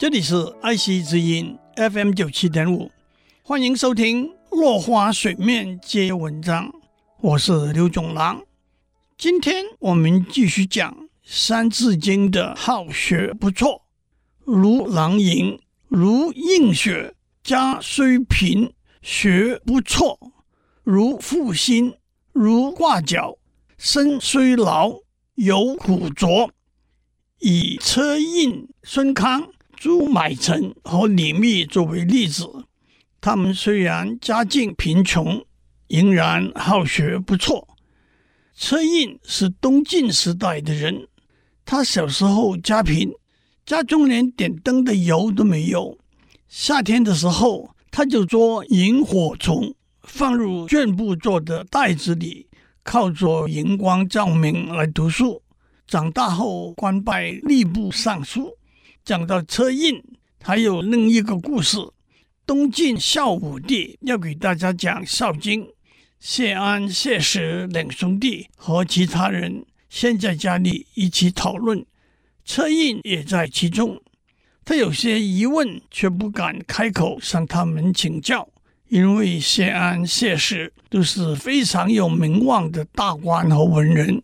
这里是爱惜之音 FM 九七点五，欢迎收听《落花水面皆文章》，我是刘总郎。今天我们继续讲《三字经》的好学不错，如囊萤，如映雪，家虽贫，学不辍；如负薪，如挂角，身虽劳，犹苦卓。以车胤、孙康。朱买臣和李密作为例子，他们虽然家境贫穷，仍然好学不错。车胤是东晋时代的人，他小时候家贫，家中连点灯的油都没有。夏天的时候，他就捉萤火虫，放入绢布做的袋子里，靠着荧光照明来读书。长大后，官拜吏部尚书。讲到车胤，还有另一个故事。东晋孝武帝要给大家讲《孝经》，谢安、谢石两兄弟和其他人先在家里一起讨论，车胤也在其中。他有些疑问，却不敢开口向他们请教，因为谢安、谢石都是非常有名望的大官和文人。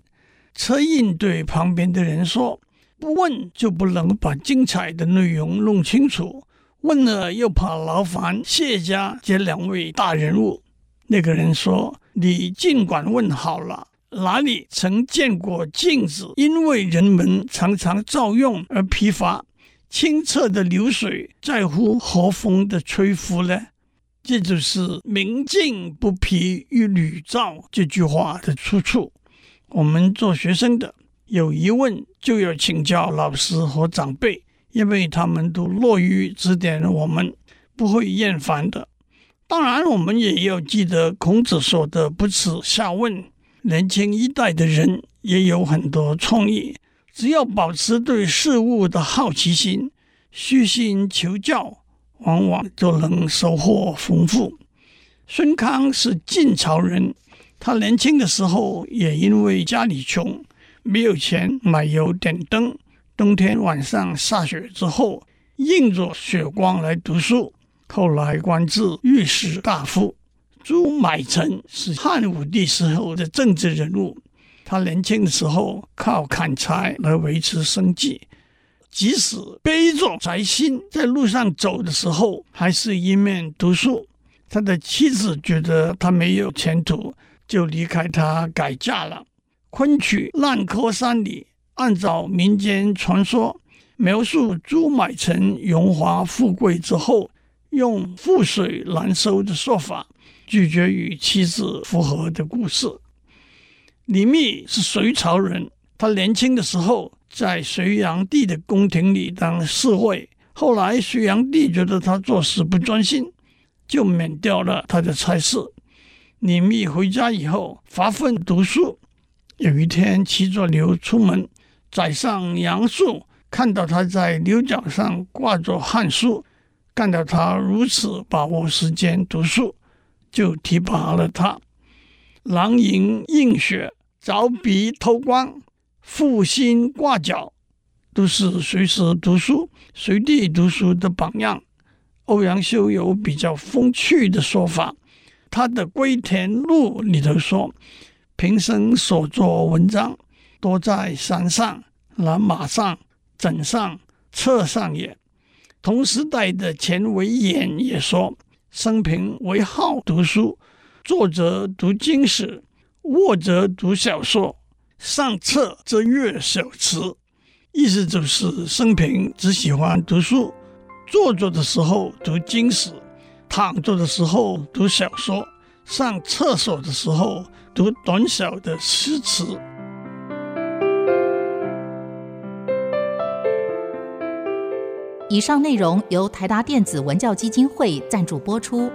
车胤对旁边的人说。不问就不能把精彩的内容弄清楚，问了又怕劳烦谢家这两位大人物。那个人说：“你尽管问好了，哪里曾见过镜子因为人们常常照用而疲乏？清澈的流水在乎和风的吹拂呢？”这就是“明镜不疲于旅照”这句话的出处。我们做学生的。有疑问就要请教老师和长辈，因为他们都乐于指点我们，不会厌烦的。当然，我们也要记得孔子说的“不耻下问”。年轻一代的人也有很多创意，只要保持对事物的好奇心，虚心求教，往往就能收获丰富。孙康是晋朝人，他年轻的时候也因为家里穷。没有钱买油点灯，冬天晚上下雪之后，映着雪光来读书。后来官至御史大夫。朱买臣是汉武帝时候的政治人物，他年轻的时候靠砍柴来维持生计，即使背着柴薪在路上走的时候，还是一面读书。他的妻子觉得他没有前途，就离开他改嫁了。昆曲《烂柯山》里，按照民间传说描述朱买臣荣华富贵之后，用覆水难收的说法拒绝与妻子复合的故事。李密是隋朝人，他年轻的时候在隋炀帝的宫廷里当侍卫，后来隋炀帝觉得他做事不专心，就免掉了他的差事。李密回家以后发奋读书。有一天骑着牛出门，宰相杨素看到他在牛角上挂着汉书，看到他如此把握时间读书，就提拔了他。囊萤映雪，凿壁偷光，负薪挂角，都是随时读书、随地读书的榜样。欧阳修有比较风趣的说法，他的《归田录》里头说。平生所作文章，多在山上、蓝马上、枕上、册上也。同时代的钱维演也说，生平为好读书，坐则读经史，卧则读小说，上册则阅小词。意思就是生平只喜欢读书，坐着的时候读经史，躺着的时候读小说。上厕所的时候读短小的诗词。以上内容由台达电子文教基金会赞助播出。